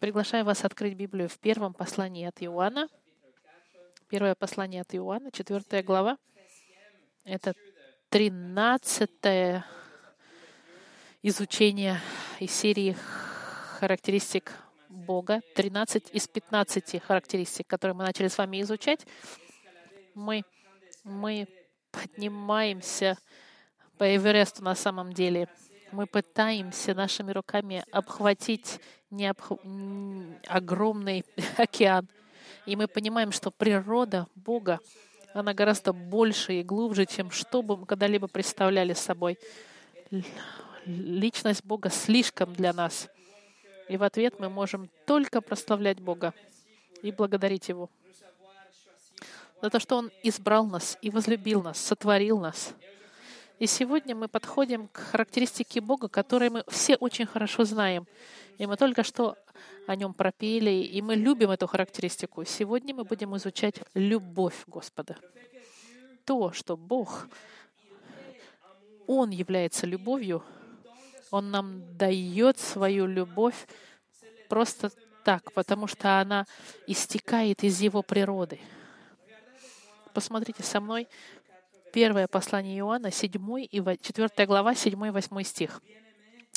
Приглашаю вас открыть Библию в первом послании от Иоанна. Первое послание от Иоанна, четвертая глава. Это тринадцатое изучение из серии характеристик Бога. 13 из 15 характеристик, которые мы начали с вами изучать. Мы, мы поднимаемся по Эвересту на самом деле. Мы пытаемся нашими руками обхватить необх... огромный океан. И мы понимаем, что природа Бога, она гораздо больше и глубже, чем что бы мы когда-либо представляли собой. Личность Бога слишком для нас. И в ответ мы можем только прославлять Бога и благодарить Его за то, что Он избрал нас и возлюбил нас, сотворил нас. И сегодня мы подходим к характеристике Бога, которые мы все очень хорошо знаем. И мы только что о нем пропели, и мы любим эту характеристику. Сегодня мы будем изучать любовь Господа. То, что Бог, Он является любовью, Он нам дает свою любовь просто так, потому что она истекает из Его природы. Посмотрите со мной Первое послание Иоанна, 7 и 4 глава, 7 и 8 стих.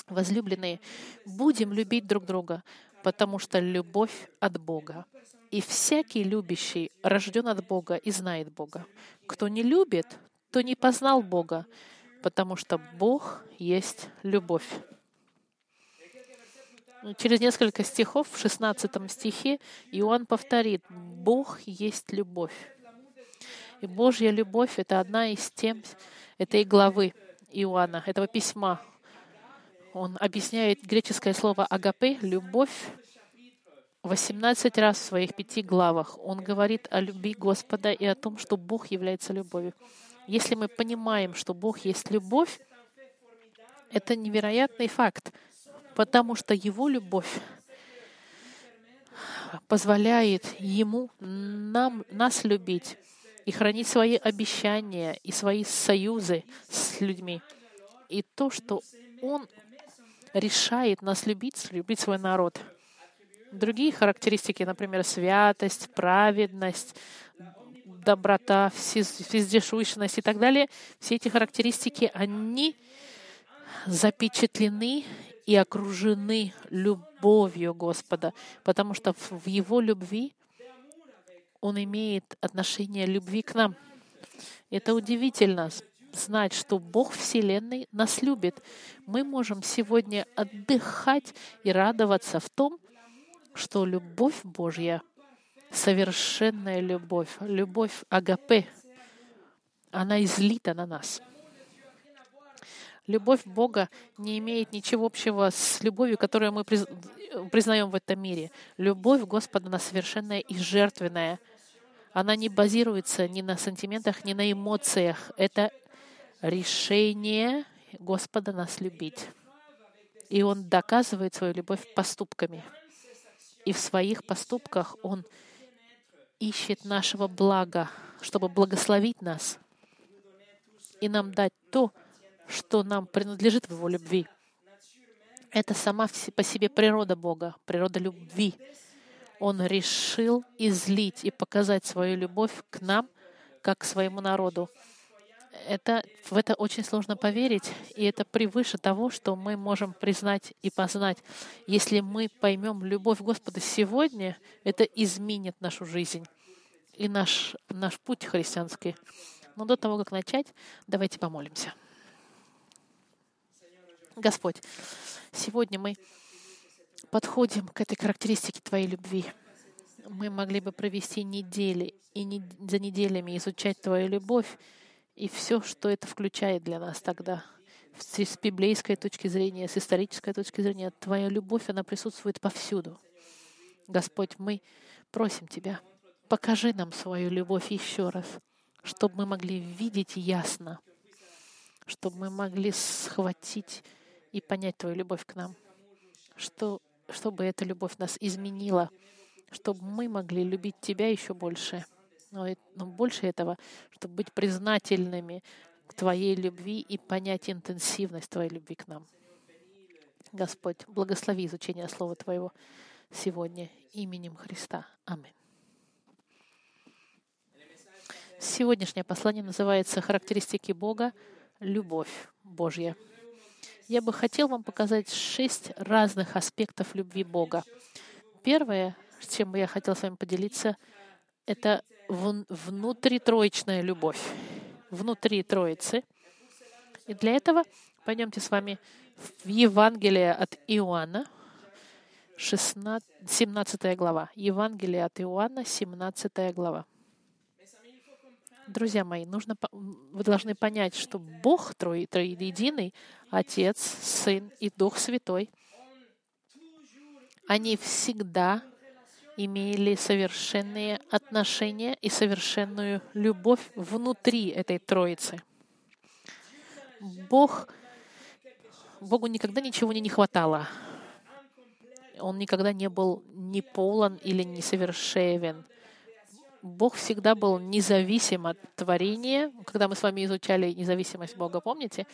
Возлюбленные, будем любить друг друга, потому что любовь от Бога. И всякий любящий рожден от Бога и знает Бога. Кто не любит, то не познал Бога, потому что Бог есть любовь. Через несколько стихов, в 16 стихе, Иоанн повторит, Бог есть любовь. И Божья любовь — это одна из тем этой главы Иоанна, этого письма. Он объясняет греческое слово «агапе» — «любовь» 18 раз в своих пяти главах. Он говорит о любви Господа и о том, что Бог является любовью. Если мы понимаем, что Бог есть любовь, это невероятный факт, потому что Его любовь позволяет Ему нам, нас любить и хранить свои обещания и свои союзы с людьми. И то, что Он решает нас любить, любить свой народ. Другие характеристики, например, святость, праведность, доброта, вездесущность и так далее, все эти характеристики, они запечатлены и окружены любовью Господа, потому что в Его любви он имеет отношение любви к нам. Это удивительно знать, что Бог Вселенной нас любит. Мы можем сегодня отдыхать и радоваться в том, что любовь Божья, совершенная любовь, любовь Агапе, она излита на нас. Любовь Бога не имеет ничего общего с любовью, которую мы признаем в этом мире. Любовь Господа, она совершенная и жертвенная — она не базируется ни на сантиментах, ни на эмоциях. Это решение Господа нас любить. И Он доказывает свою любовь поступками. И в своих поступках Он ищет нашего блага, чтобы благословить нас и нам дать то, что нам принадлежит в Его любви. Это сама по себе природа Бога, природа любви. Он решил излить и показать свою любовь к нам, как к своему народу. Это, в это очень сложно поверить, и это превыше того, что мы можем признать и познать. Если мы поймем любовь Господа сегодня, это изменит нашу жизнь и наш, наш путь христианский. Но до того, как начать, давайте помолимся. Господь, сегодня мы подходим к этой характеристике Твоей любви. Мы могли бы провести недели и не, за неделями изучать Твою любовь и все, что это включает для нас тогда. С библейской точки зрения, с исторической точки зрения, Твоя любовь, она присутствует повсюду. Господь, мы просим Тебя, покажи нам свою любовь еще раз, чтобы мы могли видеть ясно, чтобы мы могли схватить и понять Твою любовь к нам, что чтобы эта любовь нас изменила, чтобы мы могли любить Тебя еще больше. Но, но больше этого, чтобы быть признательными к Твоей любви и понять интенсивность Твоей любви к нам. Господь, благослови изучение Слова Твоего. сегодня именем Христа. Аминь. Сегодняшнее послание называется «Характеристики Бога. Любовь Божья». Я бы хотел вам показать шесть разных аспектов любви Бога. Первое, с чем я хотел с вами поделиться, это внутритроечная любовь. Внутри Троицы. И для этого пойдемте с вами в Евангелие от Иоанна, 16, 17 глава. Евангелие от Иоанна, 17 глава. Друзья мои, нужно, вы должны понять, что Бог Троединый, Отец, Сын и Дух Святой, они всегда имели совершенные отношения и совершенную любовь внутри этой Троицы. Бог, Богу никогда ничего не, хватало. Он никогда не был не полон или несовершенен. Бог всегда был независим от творения. Когда мы с вами изучали независимость Бога, помните?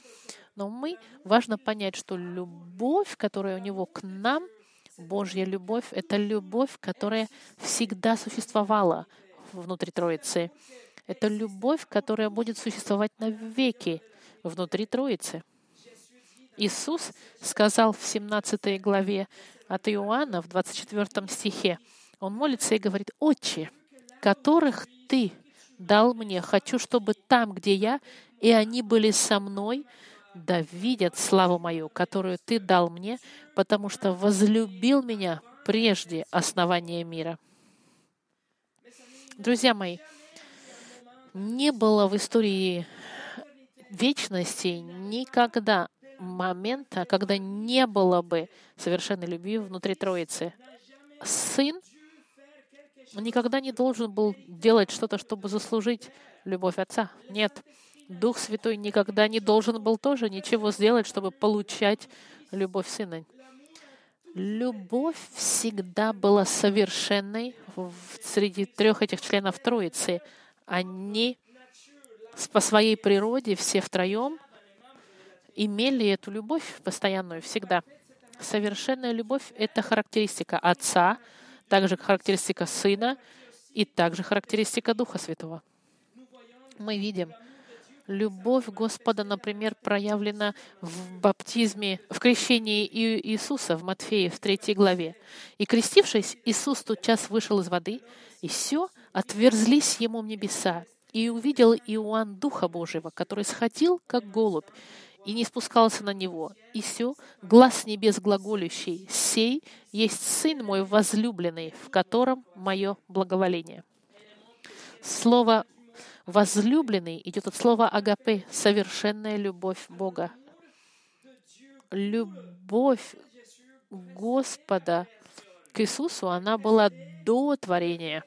Но мы, важно понять, что любовь, которая у Него к нам, Божья любовь, это любовь, которая всегда существовала внутри Троицы. Это любовь, которая будет существовать навеки внутри Троицы. Иисус сказал в 17 главе от Иоанна, в 24 стихе, он молится и говорит, «Отче, которых Ты дал мне. Хочу, чтобы там, где я, и они были со мной, да видят славу мою, которую Ты дал мне, потому что возлюбил меня прежде основания мира. Друзья мои, не было в истории вечности никогда момента, когда не было бы совершенной любви внутри Троицы. Сын никогда не должен был делать что-то, чтобы заслужить любовь Отца. Нет. Дух Святой никогда не должен был тоже ничего сделать, чтобы получать любовь Сына. Любовь всегда была совершенной среди трех этих членов Троицы. Они по своей природе все втроем имели эту любовь постоянную всегда. Совершенная любовь — это характеристика Отца — также характеристика Сына и также характеристика Духа Святого. Мы видим, любовь Господа, например, проявлена в баптизме, в крещении Иисуса в Матфея в третьей главе. «И крестившись, Иисус тот час вышел из воды, и все, отверзлись ему в небеса, и увидел Иоанн Духа Божьего, который сходил, как голубь, и не спускался на него. И все, глаз небес глаголющий, сей есть Сын мой возлюбленный, в котором мое благоволение. Слово возлюбленный идет от слова агапе, совершенная любовь Бога. Любовь Господа к Иисусу, она была до творения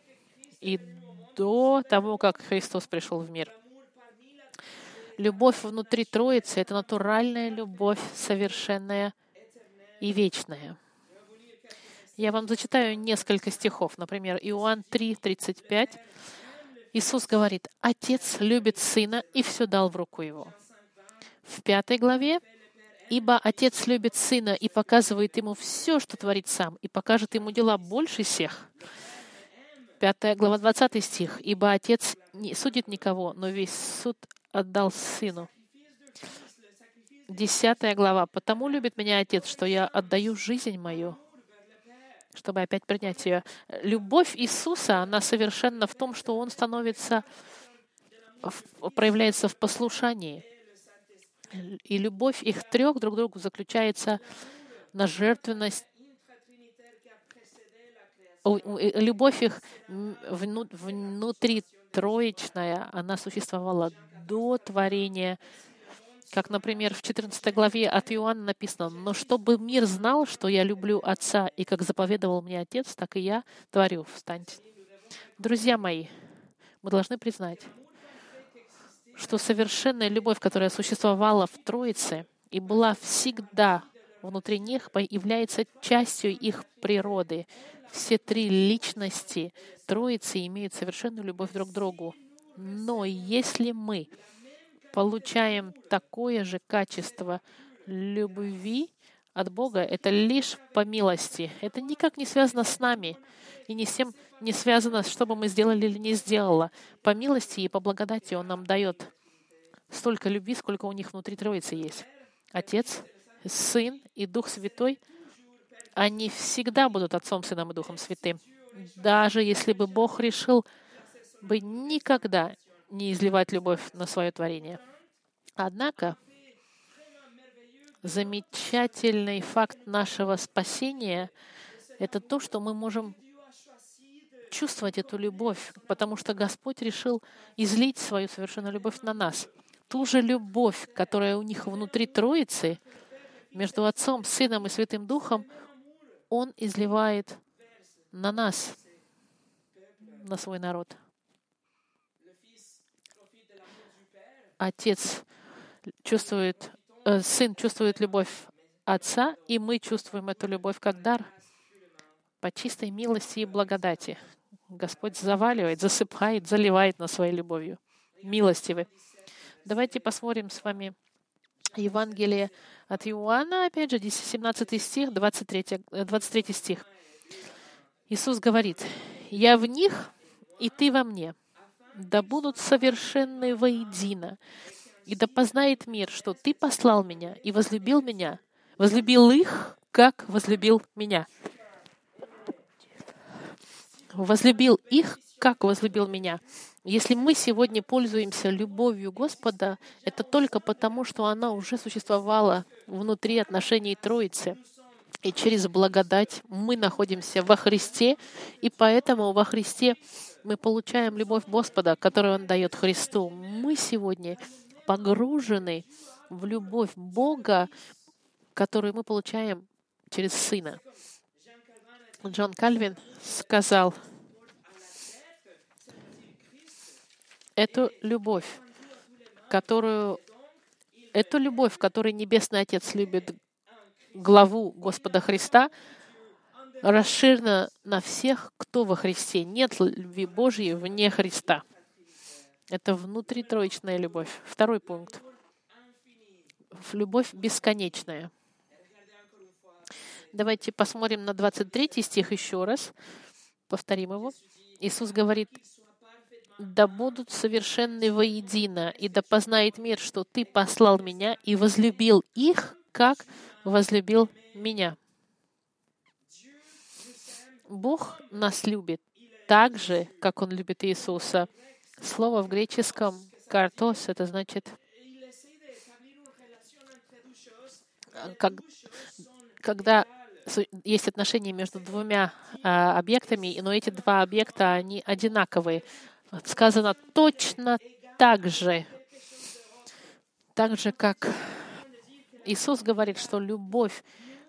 и до того, как Христос пришел в мир. Любовь внутри Троицы — это натуральная любовь, совершенная и вечная. Я вам зачитаю несколько стихов. Например, Иоанн 3, 35. Иисус говорит, «Отец любит Сына и все дал в руку Его». В пятой главе «Ибо Отец любит Сына и показывает Ему все, что творит Сам, и покажет Ему дела больше всех». Пятая глава, 20 стих. «Ибо Отец не судит никого, но весь суд отдал Сыну. Десятая глава. «Потому любит меня Отец, что я отдаю жизнь мою, чтобы опять принять ее». Любовь Иисуса, она совершенно в том, что Он становится, проявляется в послушании. И любовь их трех друг к другу заключается на жертвенность любовь их внутри троечная, она существовала до творения. Как, например, в 14 главе от Иоанна написано, «Но чтобы мир знал, что я люблю Отца, и как заповедовал мне Отец, так и я творю». Встаньте. Друзья мои, мы должны признать, что совершенная любовь, которая существовала в Троице и была всегда внутри них, является частью их природы. Все три личности Троицы имеют совершенную любовь друг к другу. Но если мы получаем такое же качество любви, от Бога, это лишь по милости. Это никак не связано с нами и не с тем не связано, что бы мы сделали или не сделала. По милости и по благодати Он нам дает столько любви, сколько у них внутри Троицы есть. Отец, Сын и Дух Святой, они всегда будут Отцом, Сыном и Духом Святым. Даже если бы Бог решил бы никогда не изливать любовь на свое творение. Однако, замечательный факт нашего спасения — это то, что мы можем чувствовать эту любовь, потому что Господь решил излить свою совершенную любовь на нас. Ту же любовь, которая у них внутри Троицы, между Отцом, Сыном и Святым Духом, Он изливает на нас, на свой народ. Отец чувствует, э, сын чувствует любовь Отца, и мы чувствуем эту любовь как дар по чистой милости и благодати. Господь заваливает, засыпает, заливает нас своей любовью. Милостивый. Давайте посмотрим с вами Евангелие от Иоанна, опять же, 17 стих, 23, 23 э, стих. Иисус говорит, «Я в них, и ты во мне, да будут совершенны воедино, и да познает мир, что ты послал меня и возлюбил меня, возлюбил их, как возлюбил меня. Возлюбил их, как возлюбил меня. Если мы сегодня пользуемся любовью Господа, это только потому, что она уже существовала внутри отношений Троицы. И через благодать мы находимся во Христе, и поэтому во Христе мы получаем любовь Господа, которую Он дает Христу. Мы сегодня погружены в любовь Бога, которую мы получаем через Сына. Джон Кальвин сказал, эту любовь, которую, эту любовь, которой Небесный Отец любит главу Господа Христа, расширена на всех, кто во Христе. Нет любви Божьей вне Христа. Это внутритроечная любовь. Второй пункт. Любовь бесконечная. Давайте посмотрим на 23 стих еще раз. Повторим его. Иисус говорит, «Да будут совершенны воедино, и да познает мир, что Ты послал Меня и возлюбил их, как возлюбил Меня». Бог нас любит так же, как Он любит Иисуса. Слово в греческом «картос» — это значит как, когда есть отношения между двумя а, объектами, но эти два объекта, они одинаковые. Сказано точно так же, так же, как Иисус говорит, что любовь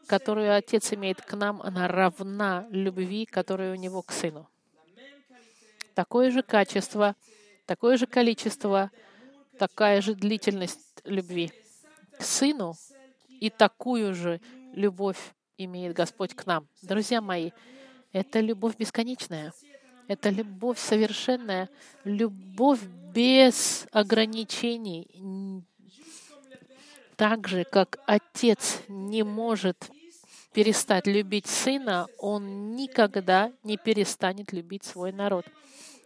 которую Отец имеет к нам, она равна любви, которая у Него к Сыну. Такое же качество, такое же количество, такая же длительность любви к Сыну и такую же любовь имеет Господь к нам. Друзья мои, это любовь бесконечная. Это любовь совершенная, любовь без ограничений, так же, как отец не может перестать любить сына, он никогда не перестанет любить свой народ.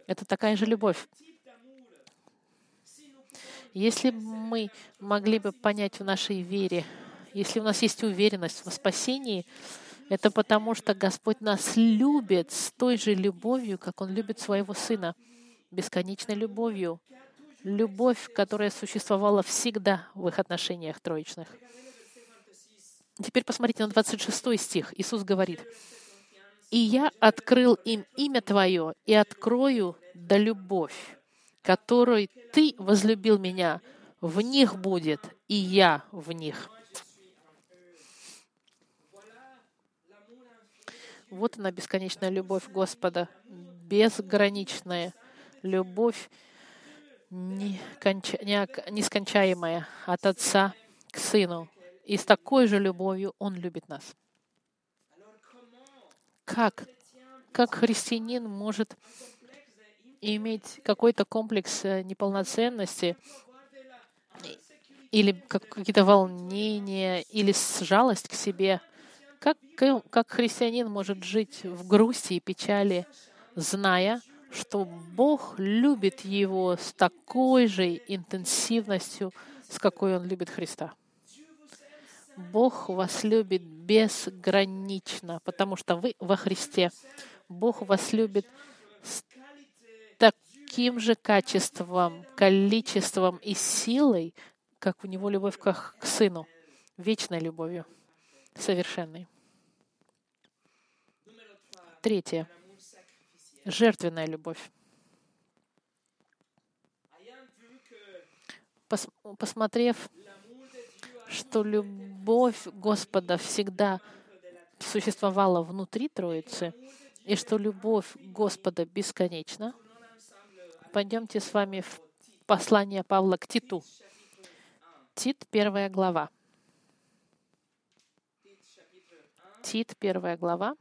Это такая же любовь. Если мы могли бы понять в нашей вере, если у нас есть уверенность в спасении, это потому, что Господь нас любит с той же любовью, как Он любит своего Сына, бесконечной любовью любовь, которая существовала всегда в их отношениях троичных. Теперь посмотрите на 26 стих. Иисус говорит, «И я открыл им имя Твое и открою да любовь, которой Ты возлюбил меня, в них будет, и я в них». Вот она, бесконечная любовь Господа, безграничная любовь, нескончаемая от Отца к Сыну. И с такой же любовью Он любит нас. Как? Как христианин может иметь какой-то комплекс э, неполноценности или как какие-то волнения, или жалость к себе. Как, как христианин может жить в грусти и печали, зная, что Бог любит его с такой же интенсивностью, с какой Он любит Христа? Бог вас любит безгранично, потому что вы во Христе. Бог вас любит с таким же качеством, количеством и силой, как у него любовь к, Сыну, вечной любовью, совершенной. Третье. Жертвенная любовь. Пос, посмотрев что любовь Господа всегда существовала внутри Троицы, и что любовь Господа бесконечна, пойдемте с вами в послание Павла к Титу. Тит, первая глава. Тит, первая глава.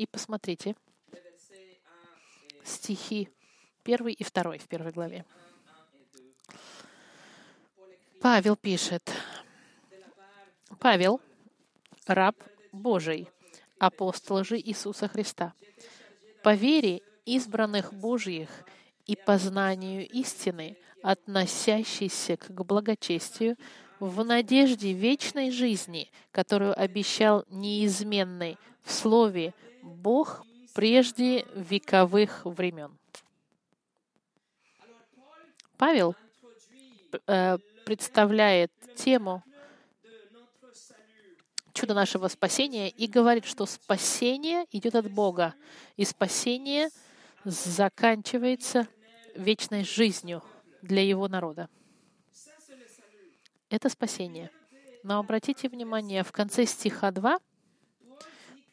И посмотрите стихи первый и второй в первой главе. Павел пишет, Павел, раб Божий, апостол же Иисуса Христа, по вере избранных Божьих и познанию истины, относящейся к благочестию, в надежде вечной жизни, которую обещал неизменный в Слове Бог прежде вековых времен. Павел э, представляет тему чуда нашего спасения и говорит, что спасение идет от Бога, и спасение заканчивается вечной жизнью для Его народа. Это спасение. Но обратите внимание, в конце стиха 2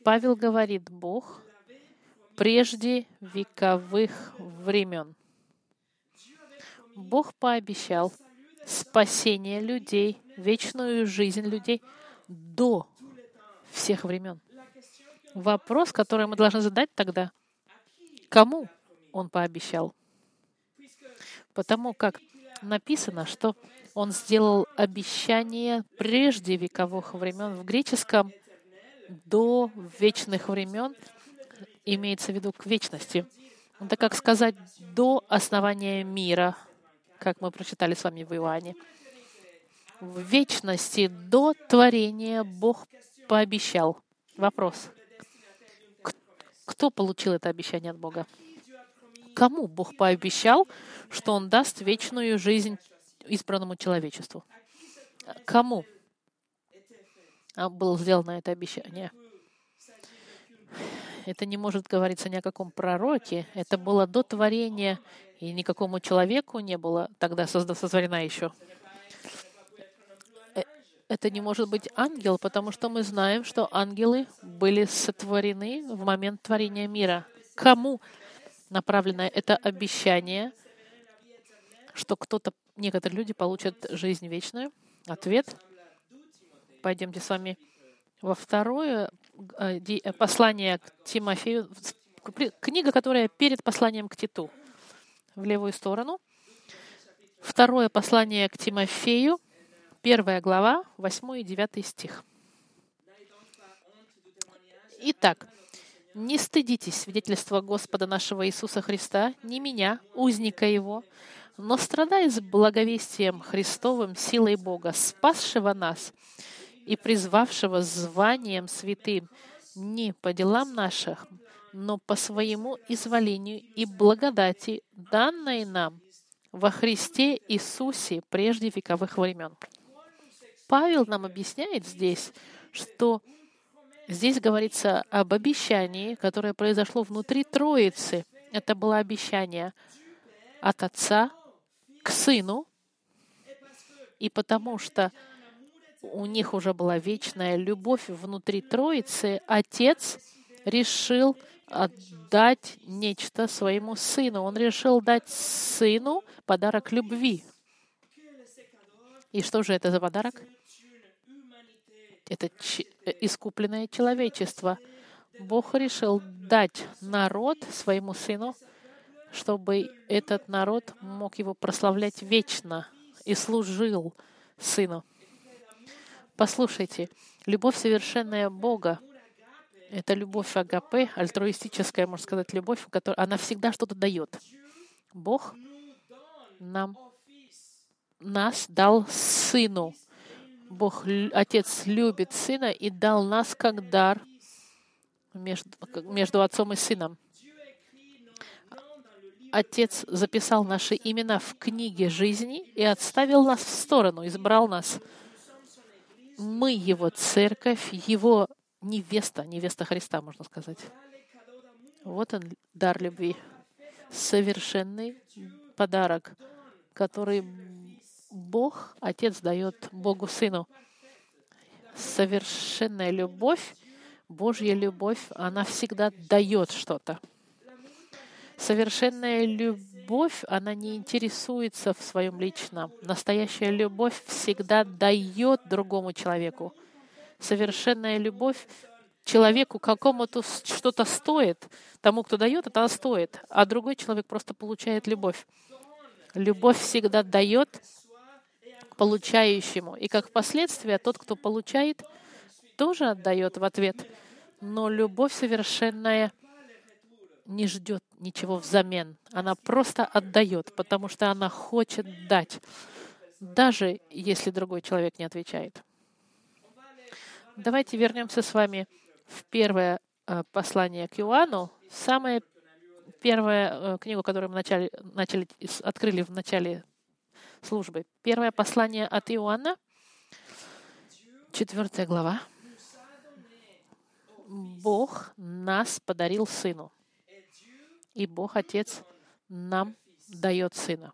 Павел говорит, Бог прежде вековых времен. Бог пообещал — спасение людей, вечную жизнь людей до всех времен. Вопрос, который мы должны задать тогда, кому он пообещал? Потому как написано, что он сделал обещание прежде вековых времен. В греческом до вечных времен имеется в виду к вечности. Это как сказать до основания мира, как мы прочитали с вами в Иоанне. В вечности до творения Бог пообещал. Вопрос. Кто получил это обещание от Бога? Кому Бог пообещал, что Он даст вечную жизнь избранному человечеству? Кому было сделано это обещание? Это не может говориться ни о каком пророке. Это было до творения и никакому человеку не было тогда сотворена еще. Э, это не может быть ангел, потому что мы знаем, что ангелы были сотворены в момент творения мира. Кому направлено это обещание, что кто-то, некоторые люди получат жизнь вечную? Ответ. Пойдемте с вами во второе э, э, послание к Тимофею, книга, которая перед посланием к Титу в левую сторону. Второе послание к Тимофею, первая глава, 8 и 9 стих. Итак, не стыдитесь свидетельства Господа нашего Иисуса Христа, не меня, узника Его, но страдая с благовестием Христовым силой Бога, спасшего нас и призвавшего званием святым не по делам наших, но по своему изволению и благодати, данной нам во Христе Иисусе прежде вековых времен. Павел нам объясняет здесь, что здесь говорится об обещании, которое произошло внутри Троицы. Это было обещание от Отца к Сыну, и потому что у них уже была вечная любовь внутри Троицы, Отец решил отдать нечто своему сыну. Он решил дать сыну подарок любви. И что же это за подарок? Это э, искупленное человечество. Бог решил дать народ своему сыну, чтобы этот народ мог его прославлять вечно и служил Сыну. Послушайте, любовь совершенная Бога — это любовь агапе, альтруистическая, можно сказать, любовь, которая она всегда что-то дает. Бог нам, нас дал Сыну. Бог, Отец любит Сына и дал нас как дар между, между Отцом и Сыном. Отец записал наши имена в книге жизни и отставил нас в сторону, избрал нас. Мы Его церковь, Его невеста, невеста Христа, можно сказать. Вот он, дар любви. Совершенный подарок, который Бог, Отец, дает Богу Сыну. Совершенная любовь, Божья любовь, она всегда дает что-то. Совершенная любовь, она не интересуется в своем личном. Настоящая любовь всегда дает другому человеку. Совершенная любовь человеку какому-то что-то стоит. Тому, кто дает, это стоит. А другой человек просто получает любовь. Любовь всегда дает получающему. И как последствие, тот, кто получает, тоже отдает в ответ. Но любовь совершенная — не ждет ничего взамен. Она просто отдает, потому что она хочет дать, даже если другой человек не отвечает. Давайте вернемся с вами в первое э, послание к Иоанну, самая первая э, книгу, которую мы начали, начали, открыли в начале службы. Первое послание от Иоанна, четвертая глава. Бог нас подарил Сыну и Бог Отец нам дает Сына.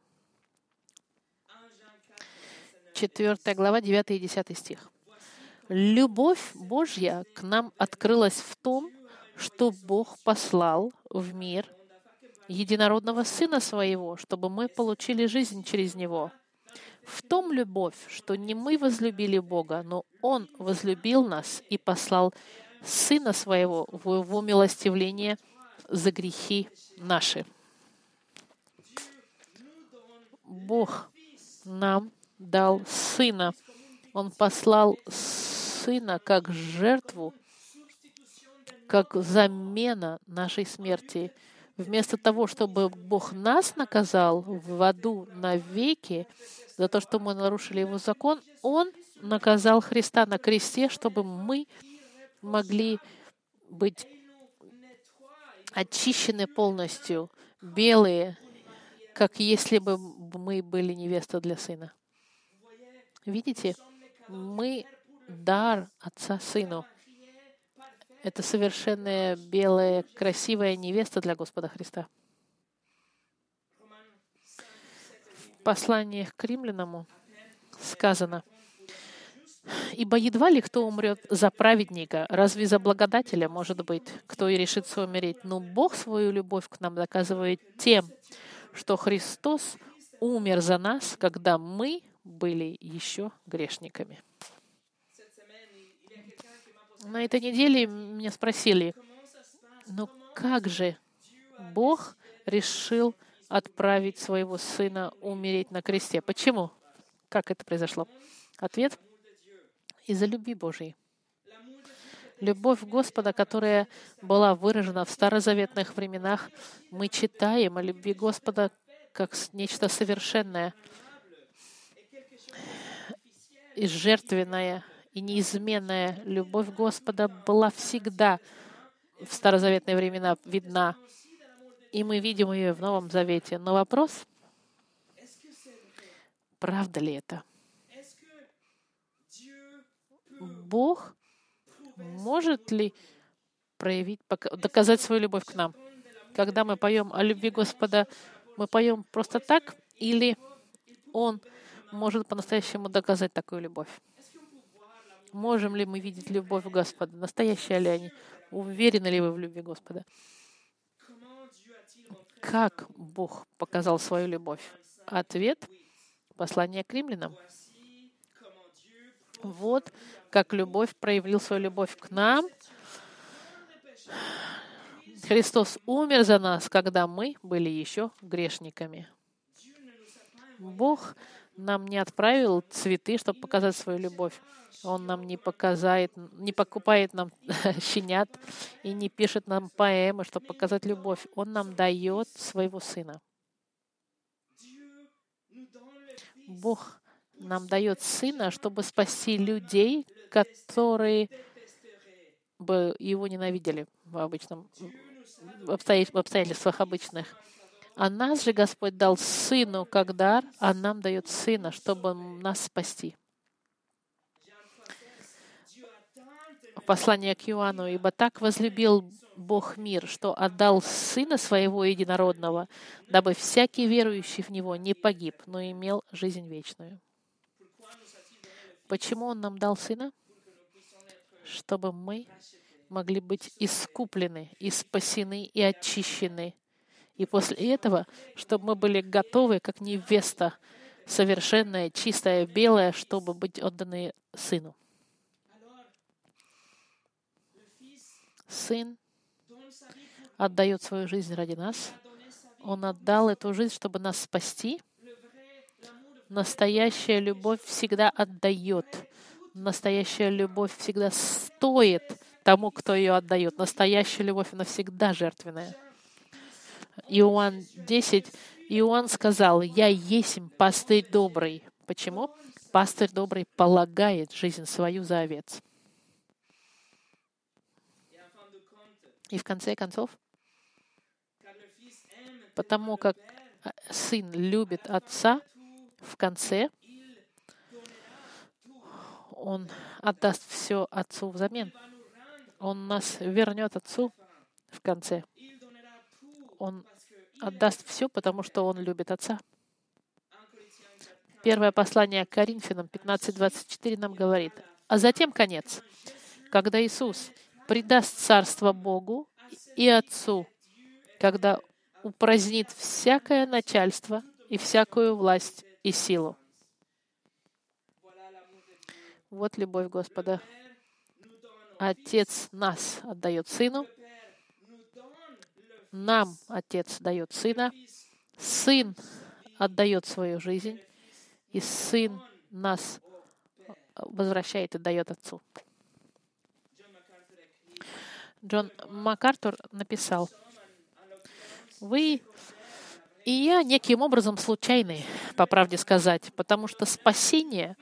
4 глава, 9 и 10 стих. Любовь Божья к нам открылась в том, что Бог послал в мир единородного Сына Своего, чтобы мы получили жизнь через Него. В том любовь, что не мы возлюбили Бога, но Он возлюбил нас и послал Сына Своего в Его милостивление – за грехи наши. Бог нам дал Сына. Он послал Сына как жертву, как замена нашей смерти. Вместо того, чтобы Бог нас наказал в аду навеки за то, что мы нарушили Его закон, Он наказал Христа на кресте, чтобы мы могли быть очищены полностью, белые, как если бы мы были невеста для сына. Видите, мы дар отца сыну. Это совершенная белая, красивая невеста для Господа Христа. В посланиях к римлянам сказано, Ибо едва ли кто умрет за праведника, разве за благодателя, может быть, кто и решится умереть. Но Бог свою любовь к нам доказывает тем, что Христос умер за нас, когда мы были еще грешниками. На этой неделе меня спросили, ну как же Бог решил отправить своего сына умереть на кресте? Почему? Как это произошло? Ответ — из-за любви Божьей. Любовь Господа, которая была выражена в старозаветных временах, мы читаем о любви Господа как нечто совершенное и жертвенное, и неизменная любовь Господа была всегда в старозаветные времена видна, и мы видим ее в Новом Завете. Но вопрос, правда ли это? Бог может ли проявить, доказать свою любовь к нам? Когда мы поем о любви Господа, мы поем просто так, или Он может по-настоящему доказать такую любовь? Можем ли мы видеть любовь Господа? Настоящая ли они? Уверены ли вы в любви Господа? Как Бог показал свою любовь? Ответ — послание к римлянам. Вот как любовь проявил свою любовь к нам. Христос умер за нас, когда мы были еще грешниками. Бог нам не отправил цветы, чтобы показать свою любовь. Он нам не показает, не покупает нам щенят и не пишет нам поэмы, чтобы показать любовь. Он нам дает своего Сына. Бог нам дает Сына, чтобы спасти людей, которые бы его ненавидели в обычном в обстоятельствах обычных. А нас же Господь дал Сыну как дар, а нам дает Сына, чтобы нас спасти. Послание к Иоанну. «Ибо так возлюбил Бог мир, что отдал Сына Своего Единородного, дабы всякий верующий в Него не погиб, но имел жизнь вечную». Почему Он нам дал Сына? Чтобы мы могли быть искуплены, и спасены, и очищены. И после этого, чтобы мы были готовы, как невеста, совершенная, чистая, белая, чтобы быть отданы Сыну. Сын отдает свою жизнь ради нас. Он отдал эту жизнь, чтобы нас спасти. Настоящая любовь всегда отдает. Настоящая любовь всегда стоит тому, кто ее отдает. Настоящая любовь, она всегда жертвенная. Иоанн 10, Иоанн сказал, «Я есть пастырь добрый». Почему? Пастырь добрый полагает жизнь свою за овец. И в конце концов, потому как э, сын любит отца, в конце он отдаст все отцу взамен. Он нас вернет отцу в конце. Он отдаст все, потому что он любит отца. Первое послание к Коринфянам 15.24 нам говорит, а затем конец, когда Иисус предаст царство Богу и Отцу, когда упразднит всякое начальство и всякую власть и силу. Вот любовь Господа. Отец нас отдает Сыну, нам Отец дает Сына, Сын отдает свою жизнь, и Сын нас возвращает и дает Отцу. Джон МакАртур написал, «Вы и я неким образом случайны, по правде сказать, потому что спасение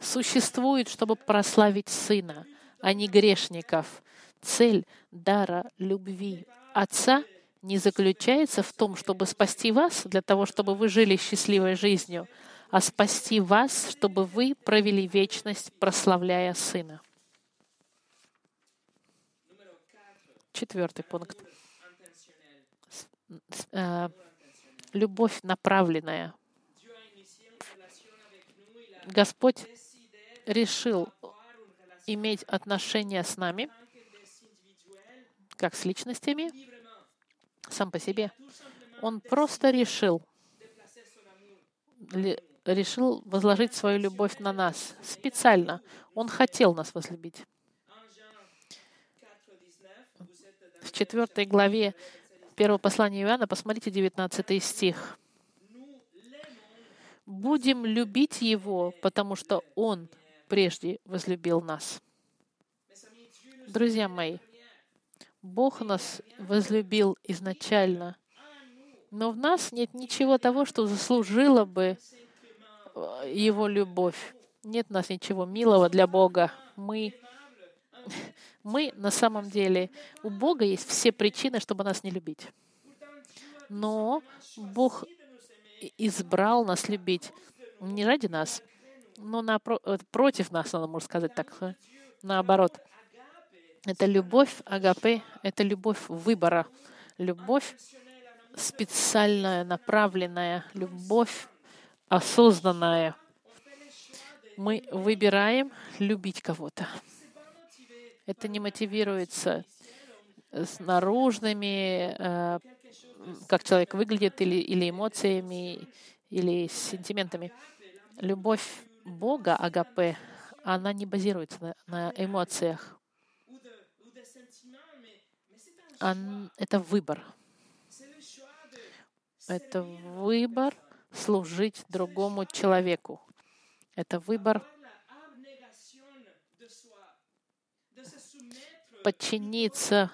существует, чтобы прославить Сына, а не грешников. Цель дара любви Отца не заключается в том, чтобы спасти вас для того, чтобы вы жили счастливой жизнью, а спасти вас, чтобы вы провели вечность, прославляя Сына. Четвертый пункт. Любовь направленная. Господь решил иметь отношения с нами, как с личностями, сам по себе. Он просто решил, решил возложить свою любовь на нас специально. Он хотел нас возлюбить. в 4 главе первого послания Иоанна, посмотрите 19 стих. «Будем любить Его, потому что Он прежде возлюбил нас». Друзья мои, Бог нас возлюбил изначально, но в нас нет ничего того, что заслужило бы э, Его любовь. Нет у нас ничего милого для Бога. Мы мы на самом деле, у Бога есть все причины, чтобы нас не любить. Но Бог избрал нас любить не ради нас, но напро- э, против нас, надо можно сказать так, наоборот. Это любовь агапе, это любовь выбора, любовь специальная, направленная, любовь осознанная. Мы выбираем любить кого-то. Это не мотивируется с наружными, э, как человек выглядит, или, или эмоциями, или сентиментами. Любовь Бога, агапе, она не базируется на, на эмоциях. он- это выбор. Это выбор служить другому человеку. Это выбор подчиниться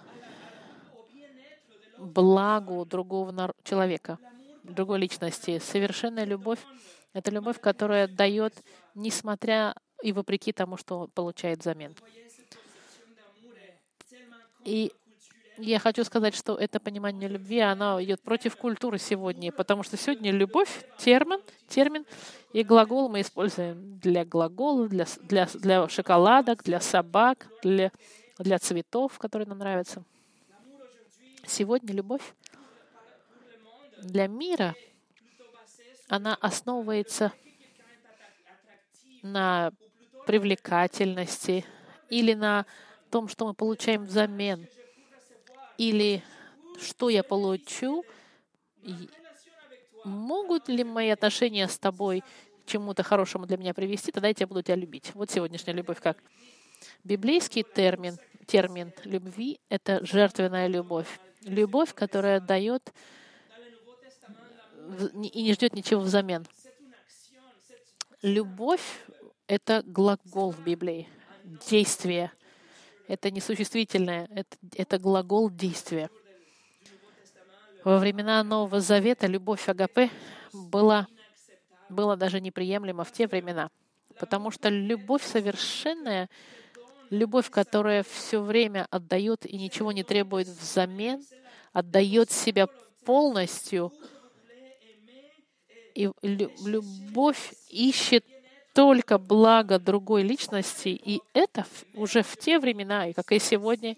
благу другого человека, другой личности. Совершенная любовь — это любовь, которая дает, несмотря и вопреки тому, что получает взамен. И я хочу сказать, что это понимание любви, оно идет против культуры сегодня, потому что сегодня любовь — термин, термин, и глагол мы используем для глагола, для, для, для шоколадок, для собак, для, для цветов, которые нам нравятся. Сегодня любовь для мира, она основывается на привлекательности или на том, что мы получаем взамен, или что я получу, могут ли мои отношения с тобой к чему-то хорошему для меня привести, тогда я тебя буду тебя любить. Вот сегодняшняя любовь как. Библейский термин, термин любви — это жертвенная любовь. Любовь, которая дает и не ждет ничего взамен. Любовь — это глагол в Библии, действие. Это не существительное, это, это глагол действия. Во времена Нового Завета любовь Агапе была, была даже неприемлема в те времена, потому что любовь совершенная, любовь, которая все время отдает и ничего не требует взамен, отдает себя полностью, и лю- любовь ищет только благо другой личности, и это уже в те времена, и как и сегодня,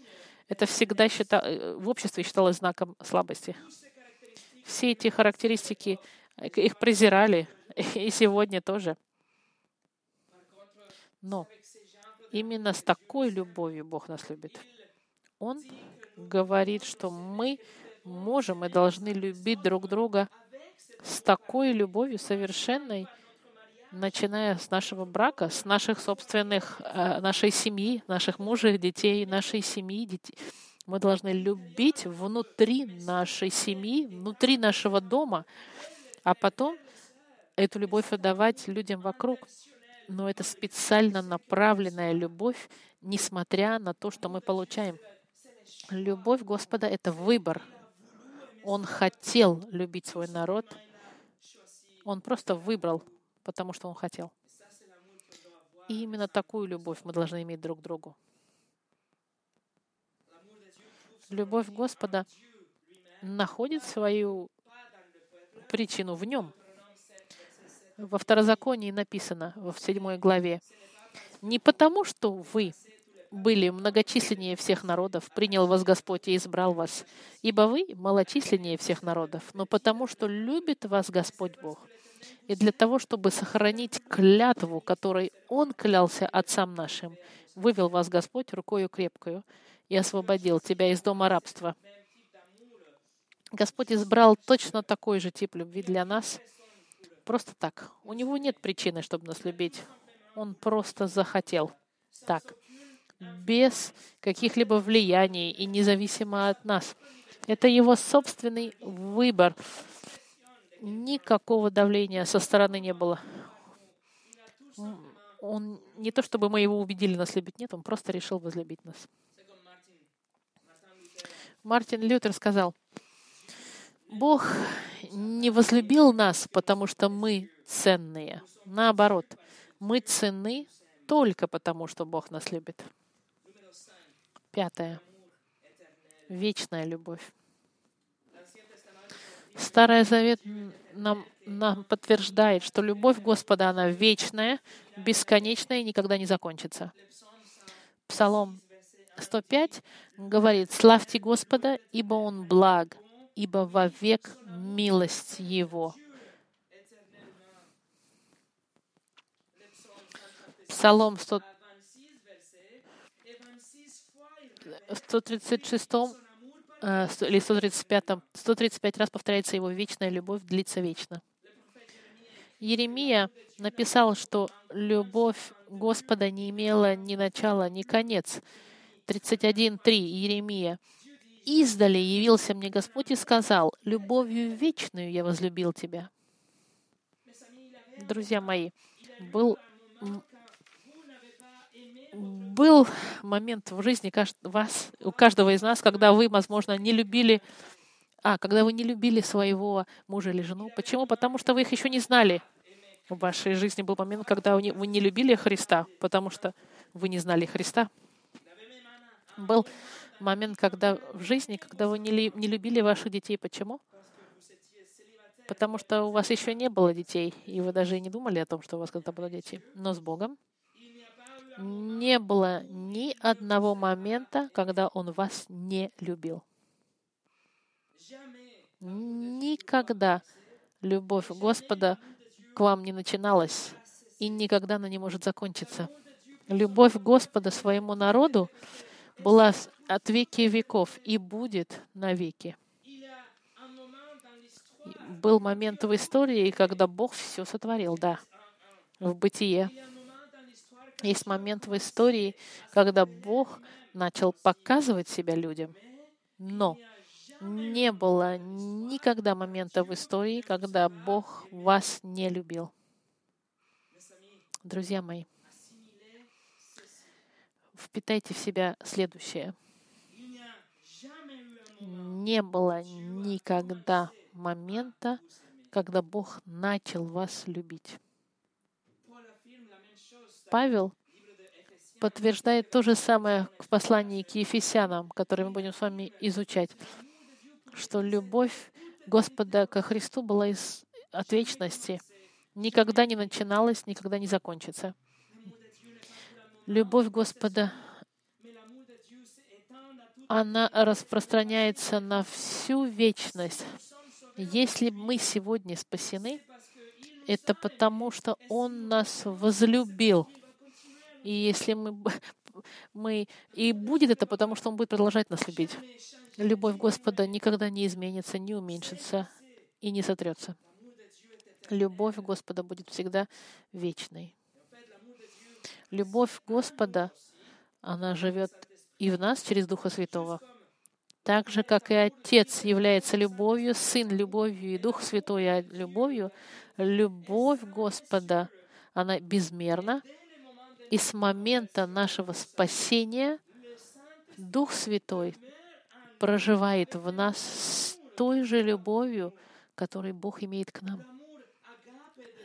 это всегда счита- э, в обществе считалось знаком слабости. Все эти характеристики, э, их презирали, и сегодня тоже. Но именно с такой любовью Бог нас любит. Он говорит, что мы можем и должны любить друг друга с такой любовью совершенной, начиная с нашего брака, с наших собственных, э, нашей семьи, наших мужей, детей, нашей семьи, детей. Мы должны любить внутри нашей семьи, внутри нашего дома, а потом эту любовь отдавать людям вокруг. Но это специально направленная любовь, несмотря на то, что мы получаем. Любовь Господа — это выбор. Он хотел любить свой народ. Он просто выбрал, потому что он хотел. И именно такую любовь мы должны иметь друг к другу. Любовь Господа находит свою причину в нем. Во второзаконии написано, в седьмой главе, «Не потому, что вы были многочисленнее всех народов, принял вас Господь и избрал вас, ибо вы малочисленнее всех народов, но потому, что любит вас Господь Бог, и для того, чтобы сохранить клятву, которой Он клялся отцам нашим, вывел вас Господь рукою крепкою и освободил тебя из дома рабства. Господь избрал точно такой же тип любви для нас, просто так. У Него нет причины, чтобы нас любить. Он просто захотел так, без каких-либо влияний и независимо от нас. Это Его собственный выбор. Никакого давления со стороны не было. Он не то, чтобы мы его убедили нас любить, нет, он просто решил возлюбить нас. Мартин Лютер сказал, Бог не возлюбил нас, потому что мы ценные. Наоборот, мы ценны только потому, что Бог нас любит. Пятое. Вечная любовь. Старый Завет нам, нам подтверждает, что любовь Господа, она вечная, бесконечная и никогда не закончится. Псалом 105 говорит, «Славьте Господа, ибо Он благ, ибо вовек милость Его». Псалом 100 в 136 э, или 135, 135 раз повторяется его вечная любовь длится вечно. Еремия написал, что любовь Господа не имела ни начала, ни конец. 31.3 Еремия. Издали явился мне Господь и сказал, «Любовью вечную я возлюбил тебя». Друзья мои, был, был момент в жизни вас, у каждого из нас, когда вы, возможно, не любили а, когда вы не любили своего мужа или жену. Почему? Потому что вы их еще не знали. В вашей жизни был момент, когда вы не любили Христа, потому что вы не знали Христа. Был момент, когда в жизни, когда вы не, не любили ваших детей. Почему? Потому что у вас еще не было детей, и вы даже и не думали о том, что у вас когда будут дети. Но с Богом не было ни одного момента, когда Он вас не любил. Никогда любовь Господа к вам не начиналась, и никогда она не может закончиться. Любовь Господа своему народу была от веки веков и будет навеки. Был момент в истории, когда Бог все сотворил, да, в бытие. Есть момент в истории, когда Бог начал показывать себя людям. Но не было никогда момента в истории, когда Бог вас не любил. Друзья мои, впитайте в себя следующее. Не было никогда момента, когда Бог начал вас любить. Павел подтверждает то же самое в послании к Ефесянам, которое мы будем с вами изучать что любовь Господа ко Христу была из, от вечности, никогда не начиналась, никогда не закончится. Любовь Господа, она распространяется на всю вечность. Если мы сегодня спасены, это потому, что Он нас возлюбил. И если мы, мы и будет это потому, что Он будет продолжать нас любить. Любовь Господа никогда не изменится, не уменьшится и не сотрется. Любовь Господа будет всегда вечной. Любовь Господа, она живет и в нас через Духа Святого. Так же, как и Отец является любовью, Сын — любовью и Дух Святой — любовью, любовь Господа, она безмерна. И с момента нашего спасения Дух Святой проживает в нас с той же любовью, которой Бог имеет к нам.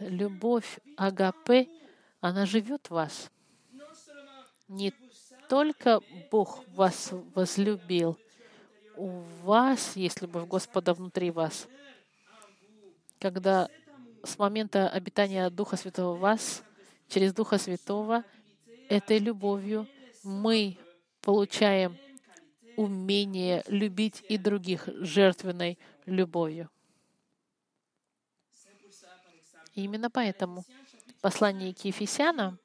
Любовь Агапе, она живет в вас. Не только Бог вас возлюбил, у вас есть любовь Господа внутри вас. Когда с момента обитания Духа Святого в вас, через Духа Святого, этой любовью мы получаем умение любить и других жертвенной любовью. И именно поэтому в послании к Ефесянам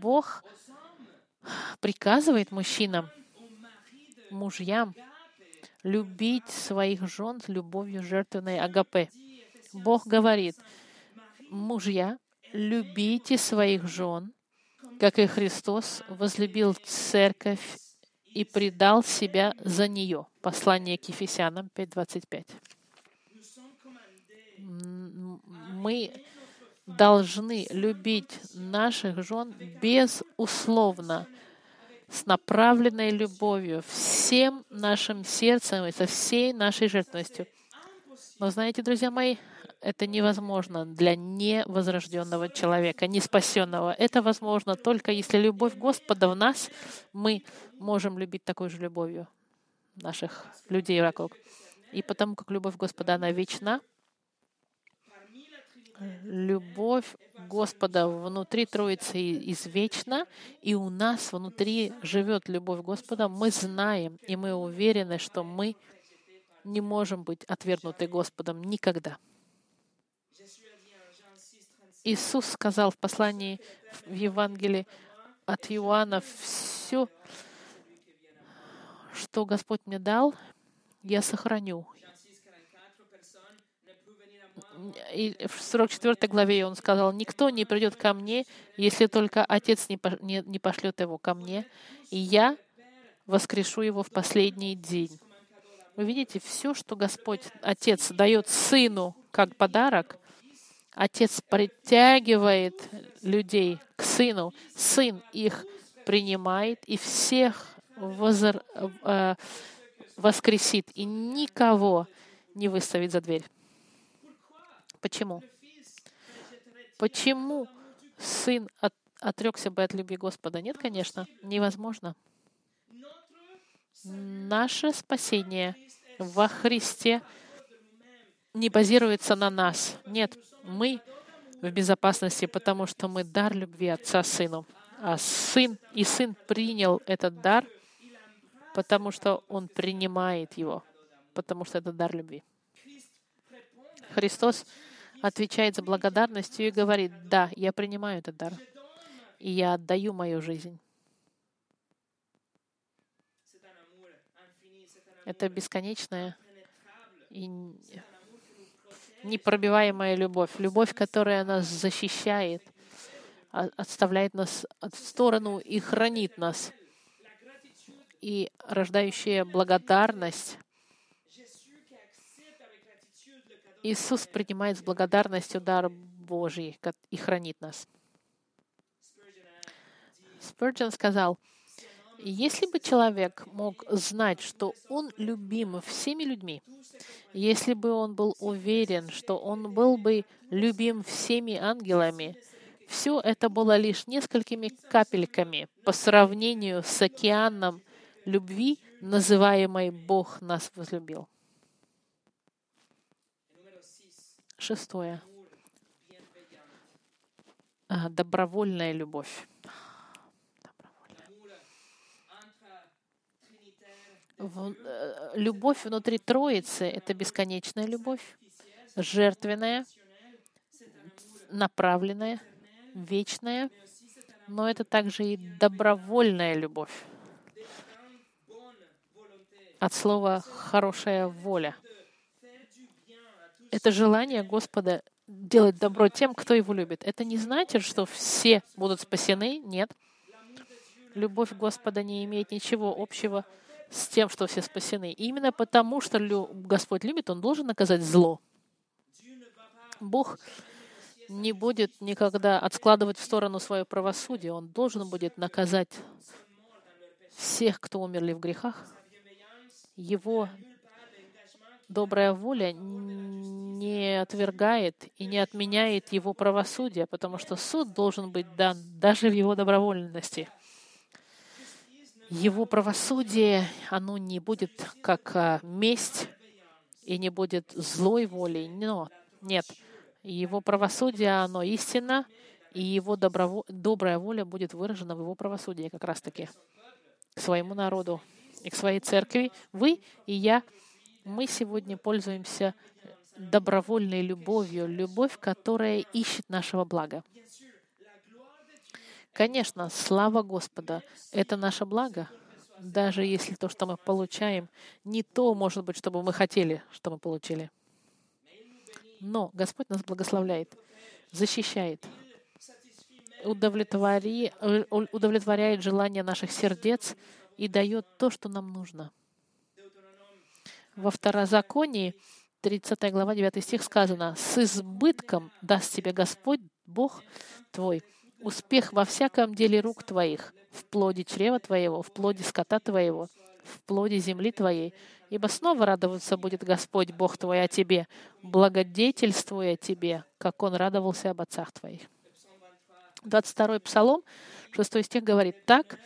Бог приказывает мужчинам, мужьям, любить своих жен с любовью жертвенной агапе. Бог говорит, мужья, любите своих жен, как и Христос возлюбил церковь и предал себя за нее. Послание к Ефесянам 5.25. Мы должны любить наших жен безусловно, с направленной любовью, всем нашим сердцем и со всей нашей жертвностью. Но знаете, друзья мои, это невозможно для невозрожденного человека, не спасенного. Это возможно только если любовь Господа в нас, мы можем любить такой же любовью наших людей вокруг. И потому как любовь Господа, она вечна, любовь Господа внутри Троицы извечна, и у нас внутри живет любовь Господа, мы знаем, и мы уверены, что мы не можем быть отвергнуты Господом никогда. Иисус сказал в послании в Евангелии от Иоанна, все, что Господь мне дал, я сохраню. И в 44 главе он сказал, «Никто не придет ко мне, если только Отец не пошлет его ко мне, и я воскрешу его в последний день». Вы видите, все, что Господь, Отец, дает Сыну как подарок, Отец притягивает людей к Сыну, Сын их принимает и всех возр... э, воскресит, и никого не выставит за дверь. Почему? Почему сын от, отрекся бы от любви Господа? Нет, конечно, невозможно. Наше спасение во Христе не базируется на нас. Нет, мы в безопасности, потому что мы дар любви Отца Сыну. А Сын и Сын принял этот дар, потому что Он принимает его, потому что это дар любви. Христос отвечает за благодарностью и говорит, да, я принимаю этот дар, и я отдаю мою жизнь. Это бесконечная и непробиваемая любовь. Любовь, которая нас защищает, а, отставляет нас в сторону и хранит нас. И рождающая благодарность Иисус принимает с благодарностью дар Божий и хранит нас. Спurgeon сказал, если бы человек мог знать, что он любим всеми людьми, если бы он был уверен, что он был бы любим всеми ангелами, все это было лишь несколькими капельками по сравнению с океаном любви, называемой «Бог нас возлюбил». Шестое. А, добровольная любовь. Э, любовь внутри Троицы — это бесконечная любовь, жертвенная, направленная, вечная, но это также и добровольная любовь. От слова «хорошая воля» это желание Господа делать добро тем, кто его любит. Это не значит, что все будут спасены. Нет. Любовь Господа не имеет ничего общего с тем, что все спасены. И именно потому, что Господь любит, Он должен наказать зло. Бог не будет никогда откладывать в сторону свое правосудие. Он должен будет наказать всех, кто умерли в грехах. Его добрая воля не отвергает и не отменяет его правосудие, потому что суд должен быть дан даже в его добровольности. Его правосудие, оно не будет как а, месть и не будет злой волей, но нет. Его правосудие, оно истинно, и его доброво... добрая воля будет выражена в его правосудии как раз-таки к своему народу и к своей церкви. Вы и я — мы сегодня пользуемся добровольной любовью, любовь, которая ищет нашего блага. Конечно, слава Господа — это наше благо, даже если то, что мы получаем, не то, может быть, чтобы мы хотели, что мы получили. Но Господь нас благословляет, защищает, удовлетворяет желания наших сердец и дает то, что нам нужно — во Второзаконии, 30 глава, 9 стих сказано, «С избытком даст тебе Господь, Бог твой, успех во всяком деле рук твоих, в плоде чрева твоего, в плоде скота твоего, в плоде земли твоей. Ибо снова радоваться будет Господь, Бог твой, о тебе, благодетельствуя тебе, как Он радовался об отцах твоих». 22 Псалом, 6 стих говорит, «Так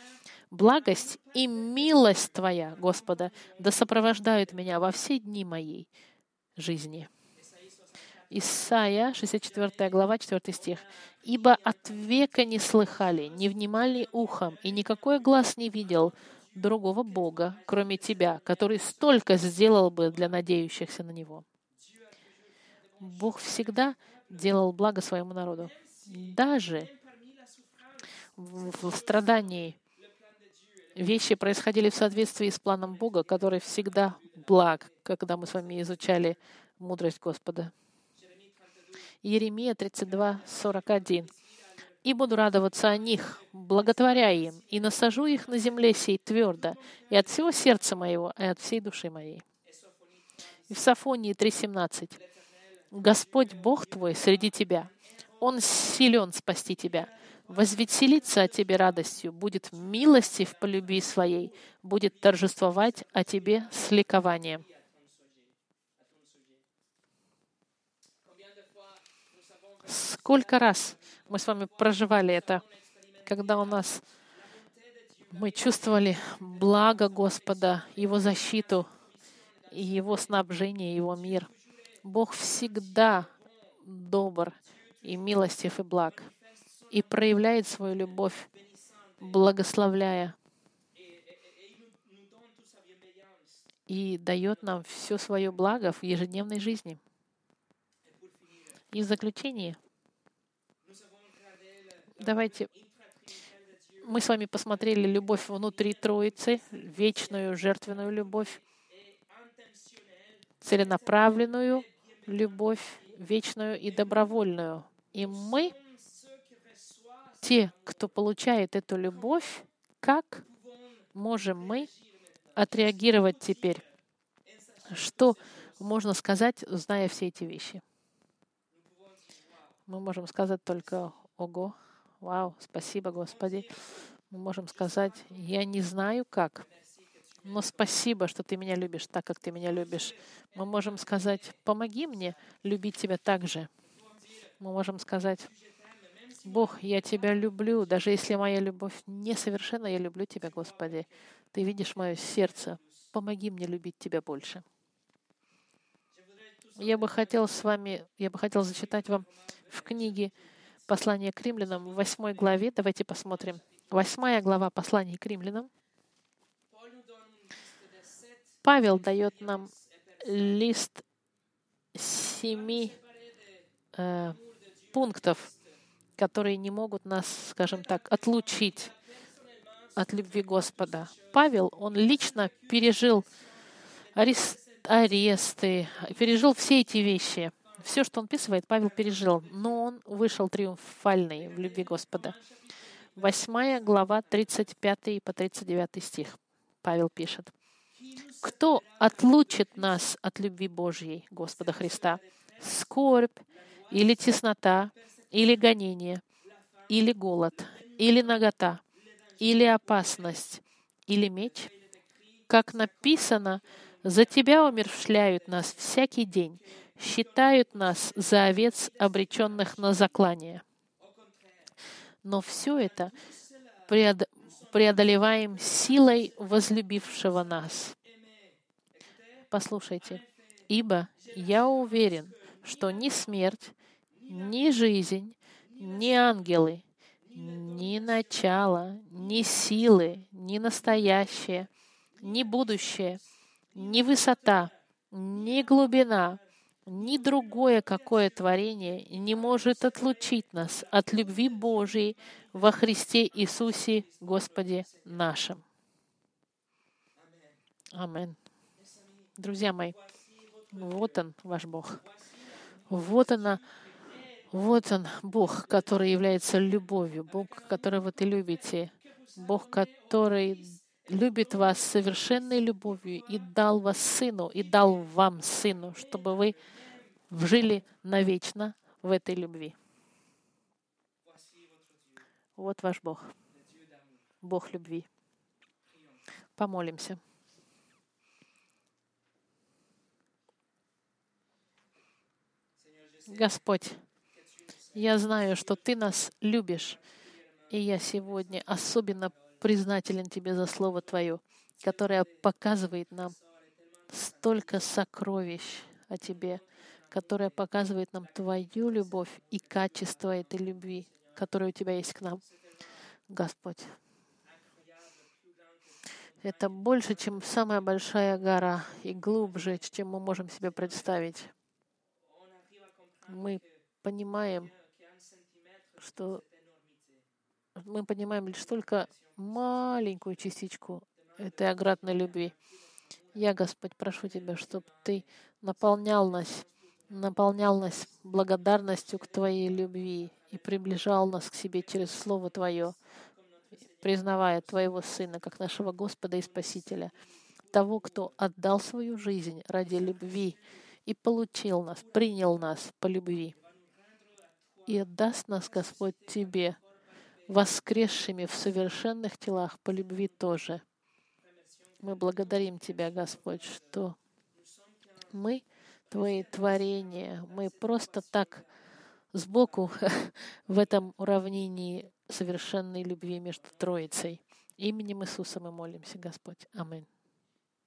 Благость и милость Твоя, Господа, да сопровождают меня во все дни моей жизни. Исайя, 64 глава, 4 стих. «Ибо от века не слыхали, не внимали ухом, и никакой глаз не видел другого Бога, кроме Тебя, который столько сделал бы для надеющихся на Него». Бог всегда делал благо своему народу. Даже в страдании вещи происходили в соответствии с планом Бога, который всегда благ, когда мы с вами изучали мудрость Господа. Еремия 32, 41. «И буду радоваться о них, благотворя им, и насажу их на земле сей твердо, и от всего сердца моего, и от всей души моей». И в Сафонии 3.17. Господь Бог твой среди тебя. Он силен спасти тебя. Возвеселится о тебе радостью, будет милостив по любви своей, будет торжествовать о тебе с ликованием. Сколько раз мы с вами проживали это, когда у нас мы чувствовали благо Господа, Его защиту, Его снабжение, Его мир. Бог всегда добр и милостив и благ, и проявляет свою любовь, благословляя и дает нам все свое благо в ежедневной жизни. И в заключение давайте мы с вами посмотрели любовь внутри Троицы, вечную жертвенную любовь, целенаправленную любовь, вечную и добровольную. И мы, те, кто получает эту любовь, как можем мы отреагировать теперь? Что можно сказать, зная все эти вещи? Мы можем сказать только «Ого!» Вау, спасибо, Господи. Мы можем сказать, я не знаю как, но спасибо, что ты меня любишь так, как ты меня любишь. Мы можем сказать, помоги мне любить тебя так же. Мы можем сказать, Бог, я тебя люблю, даже если моя любовь несовершенна, я люблю тебя, Господи. Ты видишь мое сердце. Помоги мне любить тебя больше. Я бы хотел с вами, я бы хотел зачитать вам в книге Послание к римлянам в 8 главе. Давайте посмотрим. Восьмая глава послания к римлянам. Павел дает нам лист семи э, пунктов, которые не могут нас, скажем так, отлучить от любви Господа. Павел, он лично пережил арест, аресты, пережил все эти вещи — все, что он описывает, Павел пережил, но он вышел триумфальный в любви Господа. Восьмая глава, 35 по 39 стих. Павел пишет. «Кто отлучит нас от любви Божьей, Господа Христа? Скорбь или теснота, или гонение, или голод, или нагота, или опасность, или меч? Как написано, за Тебя умершляют нас всякий день, считают нас за овец, обреченных на заклание. Но все это преодолеваем силой возлюбившего нас. Послушайте, ибо я уверен, что ни смерть, ни жизнь, ни ангелы, ни начало, ни силы, ни настоящее, ни будущее, ни высота, ни глубина, ни другое какое творение не может отлучить нас от любви Божией во Христе Иисусе Господе нашим. Амин. Друзья мои, вот Он, ваш Бог. Вот она, вот Он, Бог, который является любовью, Бог, которого ты любите, Бог, который любит вас совершенной любовью и дал вас Сыну, и дал вам Сыну, чтобы вы жили навечно в этой любви. Вот ваш Бог, Бог любви. Помолимся. Господь, я знаю, что Ты нас любишь, и я сегодня особенно признателен Тебе за Слово Твое, которое показывает нам столько сокровищ о Тебе, которое показывает нам Твою любовь и качество этой любви, которая у Тебя есть к нам. Господь, это больше, чем самая большая гора, и глубже, чем мы можем себе представить. Мы понимаем, что мы понимаем лишь только маленькую частичку этой оградной любви. Я, Господь, прошу Тебя, чтобы Ты наполнял нас, наполнял нас благодарностью к Твоей любви и приближал нас к себе через Слово Твое, признавая Твоего Сына как нашего Господа и Спасителя. того, кто отдал свою жизнь ради любви и получил нас, принял нас по любви. И отдаст нас, Господь, Тебе, воскресшими в совершенных телах по любви тоже. Мы благодарим Тебя, Господь, что мы Твои творения, мы просто так сбоку в этом уравнении совершенной любви между Троицей. Именем Иисуса мы молимся, Господь. Аминь.